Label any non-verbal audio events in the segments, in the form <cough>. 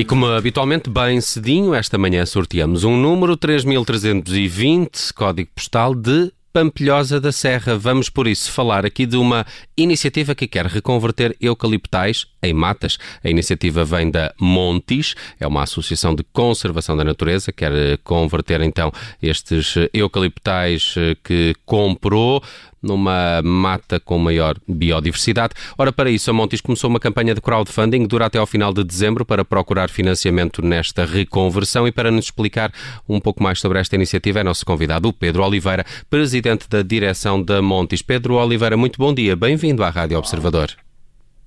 E como habitualmente, bem cedinho, esta manhã sorteamos um número 3320, código postal de Pampilhosa da Serra. Vamos, por isso, falar aqui de uma iniciativa que quer reconverter eucaliptais em matas. A iniciativa vem da Montis, é uma associação de conservação da natureza, quer converter então estes eucaliptais que comprou numa mata com maior biodiversidade. Ora, para isso, a Montis começou uma campanha de crowdfunding que dura até ao final de dezembro para procurar financiamento nesta reconversão e para nos explicar um pouco mais sobre esta iniciativa é nosso convidado, o Pedro Oliveira, presidente da direção da Montis. Pedro Oliveira, muito bom dia, bem-vindo à Rádio Observador.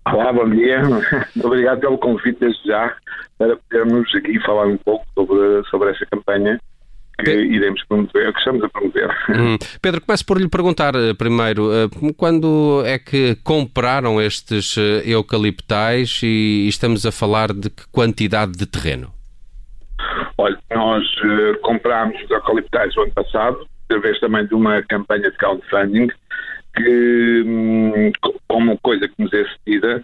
Olá, bom dia. <laughs> Obrigado pelo convite desde já para podermos aqui falar um pouco sobre, sobre essa campanha que iremos promover, que estamos a promover. Hum. Pedro, começo por lhe perguntar eh, primeiro, eh, quando é que compraram estes eh, eucaliptais e estamos a falar de que quantidade de terreno? Olha, nós uh, comprámos os eucaliptais o ano passado, através também de uma campanha de crowdfunding, que, um, como coisa que nos é cedida,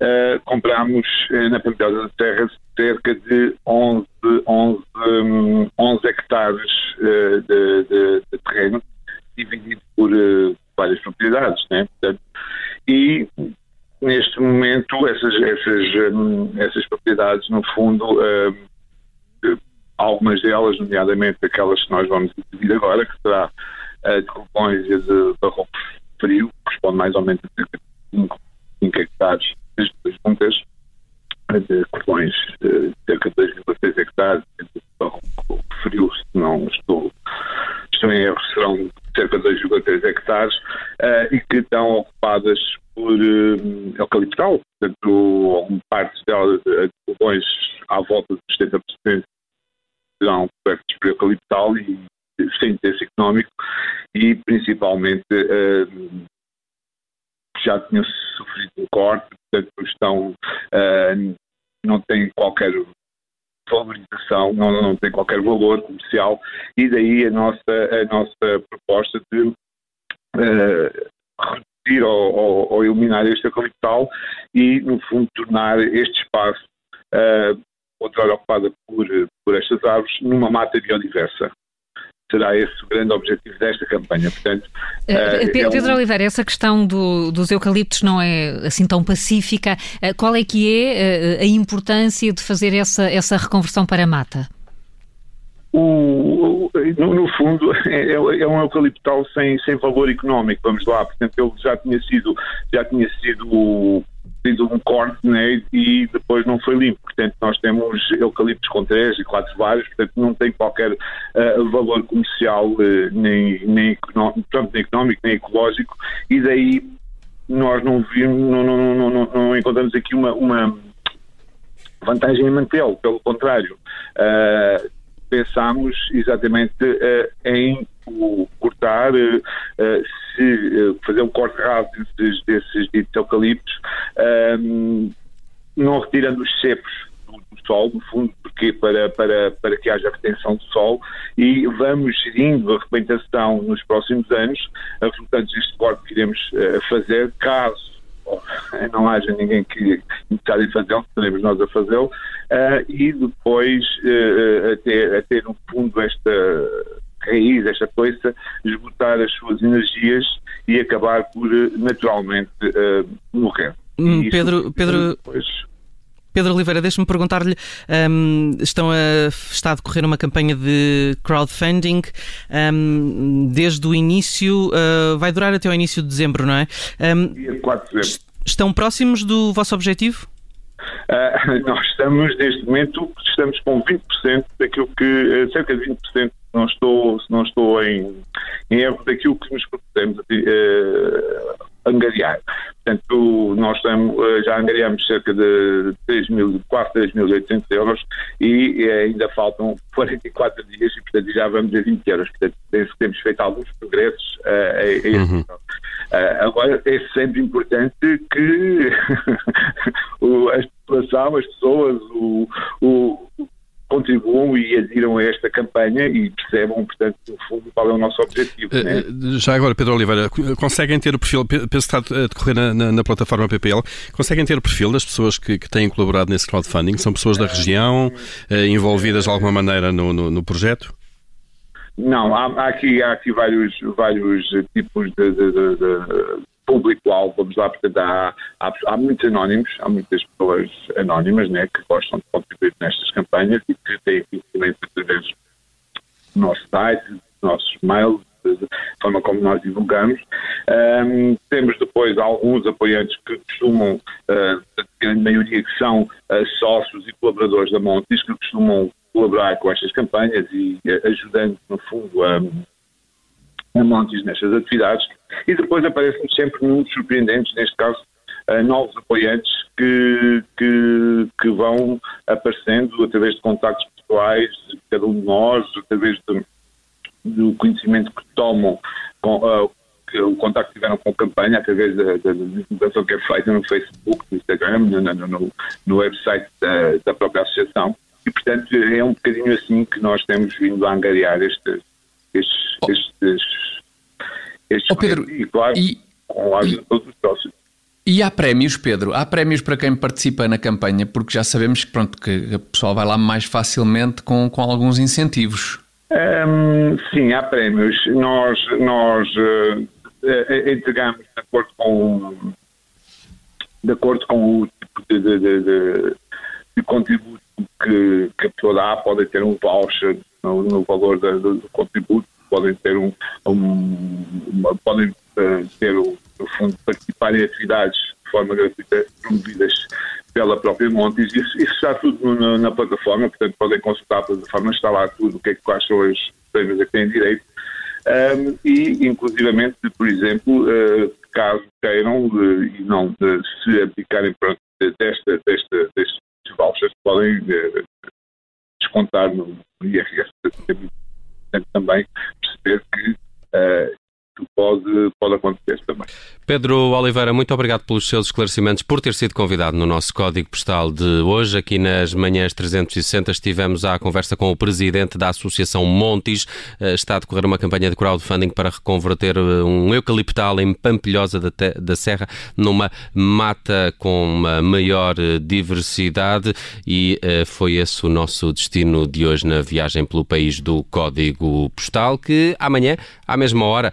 uh, comprámos uh, na Pantera das Terras cerca de 11, 11, um, 11 hectares uh, de, de, de, terreno, dividido por várias propriedades. Né? Portanto, e neste momento essas, essas, um, essas propriedades, no fundo, algumas delas, nomeadamente aquelas que nós vamos decidir agora, que será a de Copões e de Barroco Frio, corresponde mais ou menos a cerca de 5, 5 hectares as duas juntas de cordões de cerca de 2,6 hectares, o frio, se não estou, estou em erro, serão cerca de 2,3 hectares, uh, e que estão ocupadas por uh, eucaliptal, portanto, parte delas, de cordões à volta de 70% serão cobertos por eucaliptal e sem interesse económico e principalmente uh, já tinham sofrido um corte, portanto estão, uh, não têm qualquer valorização, não, não tem qualquer valor comercial e daí a nossa, a nossa proposta de uh, reduzir ou, ou, ou, eliminar este capital e, no fundo, tornar este espaço, uh, outrora ocupada por, numa mata biodiversa será esse o grande objetivo desta campanha. Portanto, uh, Pedro é um... Oliveira, essa questão do, dos eucaliptos não é assim tão pacífica. Uh, qual é que é a importância de fazer essa, essa reconversão para mata? O, no, no, fundo, <laughs> é, é, um eucaliptal sem, sem valor económico, vamos lá. Portanto, ele já tinha sido, já tinha sido sido um corte né, e depois não foi limpo. Portanto, nós temos eucaliptos com três e quatro vários, portanto, não tem qualquer uh, valor comercial, uh, nem, nem, económico, nem económico, nem ecológico, e daí nós não vimos, não, não, não, não, não encontramos aqui uma, uma vantagem em mantê-lo, pelo contrário. Uh, pensámos exatamente uh, em cortar, uh, se fazer um corte rápido desses, desses ditos eucaliptos, não retirando os cepos do, do, sol, no fundo, porque para, para, para que haja retenção de sol e vamos gerindo a arrebentação nos próximos anos, resultantes deste corte que iremos fazer, caso <laughs> não haja ninguém que em fazê-lo, seremos nós a fazê-lo, uh, e depois uh, a, ter, a ter no fundo esta raiz, esta coisa, esgotar as suas energias e acabar por naturalmente uh, morrer. Hum, Pedro, Pedro, depois... Pedro Oliveira, deixe-me perguntar-lhe: um, estão a, está a decorrer uma campanha de crowdfunding um, desde o início, uh, vai durar até o início de dezembro, não é? Um, Dia 4 de dezembro. Estão próximos do vosso objetivo? Uh, <laughs> nós estamos, neste momento, estamos com 20% daquilo que, uh, cerca de 20%, não estou, não estou em, em erro, daquilo que nos propusemos uh, angariar. Portanto, nós estamos, eh, já angariamos cerca de 3 mil, quase 3.800 euros e ainda faltam <laughs> 44 dias e, portanto, já vamos a 20 euros. Portanto, penso que temos feito alguns progressos uh, a, a uhum. uh, Agora, é sempre importante que <laughs> a população, as pessoas, o, o contribuam e adiram a esta campanha e percebam, portanto, no fundo, qual é o nosso objetivo. Uh, né? Já agora, Pedro Oliveira, conseguem ter o perfil, penso que está a decorrer na, na, na, plataforma PPL, conseguem ter o perfil das pessoas que, que têm colaborado nesse crowdfunding? São pessoas da região, envolvidas de alguma maneira no, no, no projeto? Não, há, há, aqui, há aqui vários, vários tipos de, de, de, de público-alvo, vamos lá, portanto, há, há, há, muitos anónimos, há muitas pessoas anónimas né, que gostam de contribuir nestas campanhas e que têm conhecimento através do nosso site, nossos mails, da forma como nós divulgamos. Um, temos depois alguns apoiantes que costumam, uh, a grande maioria que são uh, sócios e colaboradores da Montes, que costumam colaborar com estas campanhas e uh, ajudando, no fundo, a, Montes nestas atividades. E depois aparecem sempre números surpreendentes, neste caso, uh, novos apoiantes que, que, que, vão aparecendo através de contactos pessoais de cada um de nós, através de, do conhecimento que tomam com, uh, o contacto que tiveram com a campanha através da, da, divulgação que é feita no Facebook, no Instagram, no, no, no website da, da, própria associação. E, portanto, é um bocadinho assim que nós temos vindo a angariar estes, estes, oh. estes este oh, Pedro, e, claro, e, com a ajuda de todos os sócios. E há prémios, Pedro? Há prémios para quem participa na campanha, porque já sabemos que, pronto, que o pessoal vai lá mais facilmente com, com alguns incentivos. Um, sim, há prémios. Nós, nós uh, entregamos de acordo com, de acordo com o tipo de, de, de, de contributo que, que a pessoa dá, pode ter um voucher no, no valor do, do contributo podem ter um, um podem uh, ter o, no fundo participar em atividades de forma gratuita promovidas pela própria Montes. Isso, isso está tudo na, na, plataforma, portanto podem consultar a plataforma, está lá tudo o que é que quais são as prémios a que têm direito. Um, e, inclusivamente, por exemplo, uh, caso queiram uh, e não uh, se aplicarem pronto, desta, desta, destes vouchers, podem descontar no IRS também perceber que uh, pode, pode acontecer também. Pedro Oliveira, muito obrigado pelos seus esclarecimentos, por ter sido convidado no nosso Código Postal de hoje. Aqui nas manhãs 360 estivemos à conversa com o presidente da Associação Montes. Eh, está a decorrer uma campanha de crowdfunding para reconverter eh, um eucaliptal em Pampilhosa da, da Serra numa mata com uma maior eh, diversidade e foi esse o nosso destino de hoje na viagem pelo país do Código Postal, que amanhã, à mesma hora,